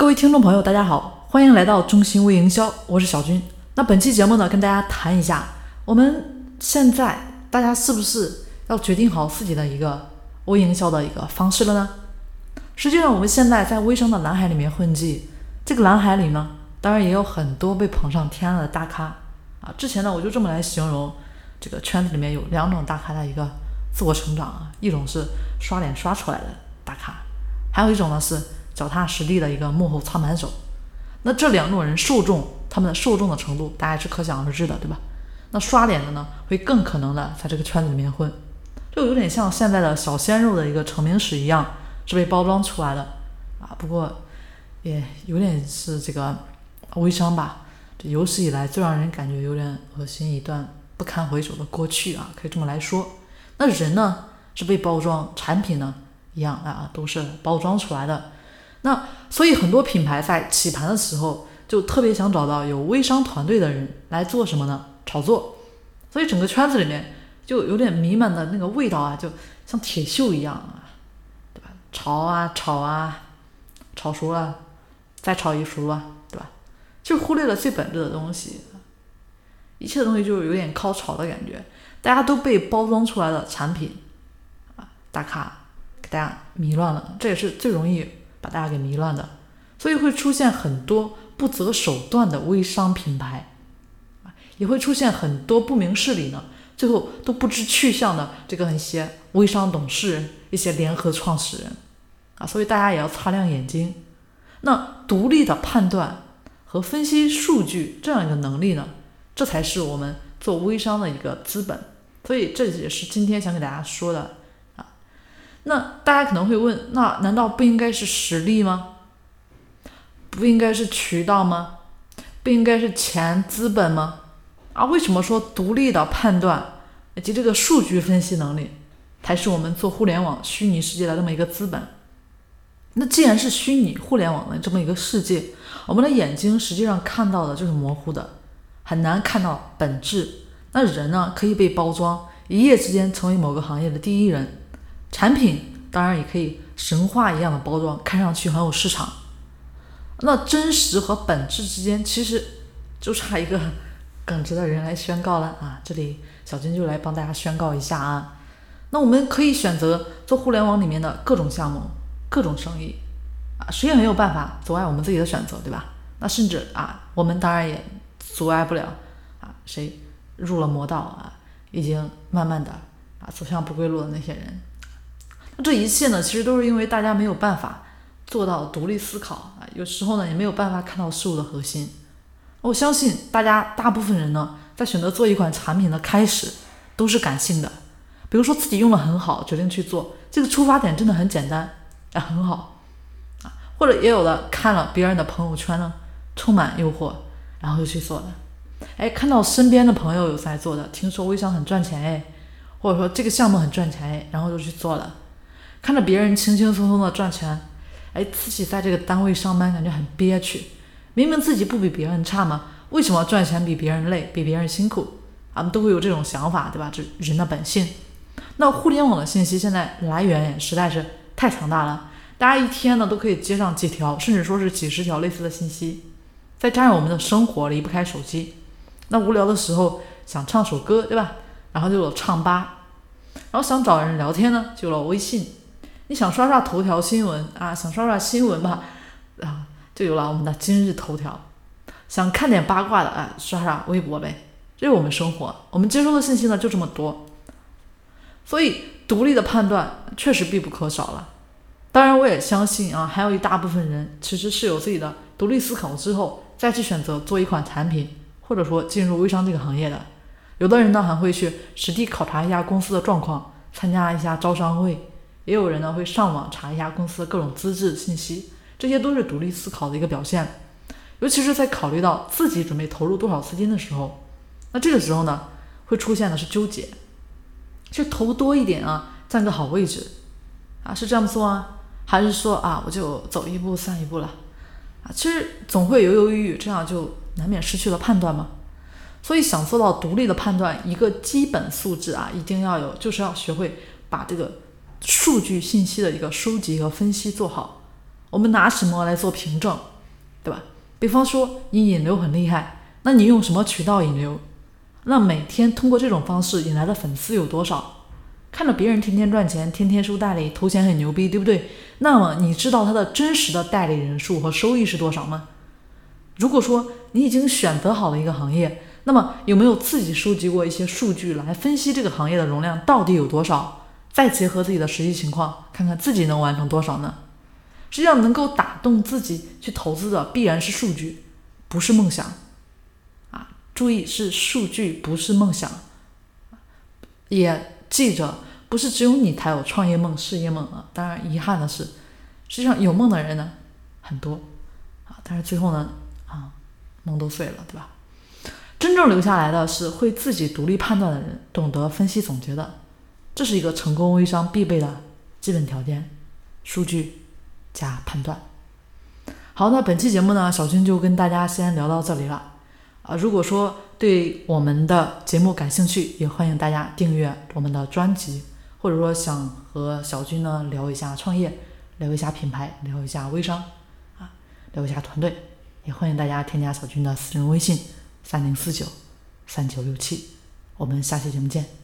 各位听众朋友，大家好，欢迎来到中心微营销，我是小军。那本期节目呢，跟大家谈一下，我们现在大家是不是要决定好自己的一个微营销的一个方式了呢？实际上，我们现在在微商的蓝海里面混迹，这个蓝海里呢，当然也有很多被捧上天了的大咖啊。之前呢，我就这么来形容这个圈子里面有两种大咖的一个自我成长啊，一种是刷脸刷出来的大咖，还有一种呢是。脚踏实地的一个幕后操盘手，那这两种人受众，他们的受众的程度，大家是可想而知的，对吧？那刷脸的呢，会更可能的在这个圈子里面混，就有点像现在的小鲜肉的一个成名史一样，是被包装出来的啊。不过也有点是这个微商吧，这有史以来最让人感觉有点恶心一段不堪回首的过去啊，可以这么来说。那人呢，是被包装，产品呢，一样啊，都是包装出来的。那所以很多品牌在起盘的时候就特别想找到有微商团队的人来做什么呢？炒作。所以整个圈子里面就有点弥漫的那个味道啊，就像铁锈一样啊，对吧？炒啊炒啊，炒熟了再炒一熟了，对吧？就忽略了最本质的东西，一切东西就是有点靠炒的感觉，大家都被包装出来的产品啊，打卡给大家迷乱了，这也是最容易。把大家给迷乱的，所以会出现很多不择手段的微商品牌，也会出现很多不明事理呢，最后都不知去向的这个一些微商董事、一些联合创始人啊，所以大家也要擦亮眼睛。那独立的判断和分析数据这样一个能力呢，这才是我们做微商的一个资本。所以这也是今天想给大家说的。那大家可能会问，那难道不应该是实力吗？不应该是渠道吗？不应该是钱资本吗？啊，为什么说独立的判断以及这个数据分析能力，才是我们做互联网虚拟世界的这么一个资本？那既然是虚拟互联网的这么一个世界，我们的眼睛实际上看到的就是模糊的，很难看到本质。那人呢，可以被包装，一夜之间成为某个行业的第一人。产品当然也可以神话一样的包装，看上去很有市场。那真实和本质之间，其实就差一个耿直的人来宣告了啊！这里小金就来帮大家宣告一下啊。那我们可以选择做互联网里面的各种项目、各种生意啊，谁也没有办法阻碍我们自己的选择，对吧？那甚至啊，我们当然也阻碍不了啊，谁入了魔道啊，已经慢慢的啊走向不归路的那些人。这一切呢，其实都是因为大家没有办法做到独立思考啊，有时候呢也没有办法看到事物的核心。我相信大家大部分人呢，在选择做一款产品的开始都是感性的，比如说自己用的很好，决定去做，这个出发点真的很简单，啊很好啊，或者也有的看了别人的朋友圈呢，充满诱惑，然后就去做了。哎，看到身边的朋友有在做的，听说微商很赚钱哎，或者说这个项目很赚钱哎，然后就去做了。看着别人轻轻松松的赚钱，哎，自己在这个单位上班感觉很憋屈。明明自己不比别人差嘛，为什么赚钱比别人累，比别人辛苦？俺们都会有这种想法，对吧？这人的本性。那互联网的信息现在来源实在是太强大了，大家一天呢都可以接上几条，甚至说是几十条类似的信息。再加上我们的生活离不开手机，那无聊的时候想唱首歌，对吧？然后就有唱吧，然后想找人聊天呢，就有了微信。你想刷刷头条新闻啊？想刷刷新闻吧，啊，就有了我们的今日头条。想看点八卦的啊，刷刷微博呗。这是我们生活，我们接收的信息呢就这么多，所以独立的判断确实必不可少了。当然，我也相信啊，还有一大部分人其实是有自己的独立思考之后再去选择做一款产品，或者说进入微商这个行业的。有的人呢还会去实地考察一下公司的状况，参加一下招商会。也有人呢会上网查一下公司的各种资质信息，这些都是独立思考的一个表现。尤其是在考虑到自己准备投入多少资金的时候，那这个时候呢会出现的是纠结，是投多一点啊，占个好位置啊，是这样做啊，还是说啊我就走一步算一步了啊？其实总会犹犹豫豫，这样就难免失去了判断嘛。所以想做到独立的判断，一个基本素质啊一定要有，就是要学会把这个。数据信息的一个收集和分析做好，我们拿什么来做凭证，对吧？比方说你引流很厉害，那你用什么渠道引流？那每天通过这种方式引来的粉丝有多少？看着别人天天赚钱，天天收代理，头衔很牛逼，对不对？那么你知道他的真实的代理人数和收益是多少吗？如果说你已经选择好了一个行业，那么有没有自己收集过一些数据来分析这个行业的容量到底有多少？再结合自己的实际情况，看看自己能完成多少呢？实际上，能够打动自己去投资的必然是数据，不是梦想。啊，注意是数据，不是梦想。也。记着，不是只有你才有创业梦、事业梦啊！当然，遗憾的是，实际上有梦的人呢很多啊，但是最后呢啊，梦都碎了，对吧？真正留下来的是会自己独立判断的人，懂得分析总结的，这是一个成功微商必备的基本条件：数据加判断。好，那本期节目呢，小军就跟大家先聊到这里了。啊，如果说对我们的节目感兴趣，也欢迎大家订阅我们的专辑，或者说想和小军呢聊一下创业，聊一下品牌，聊一下微商，啊，聊一下团队，也欢迎大家添加小军的私人微信三零四九三九六七，我们下期节目见。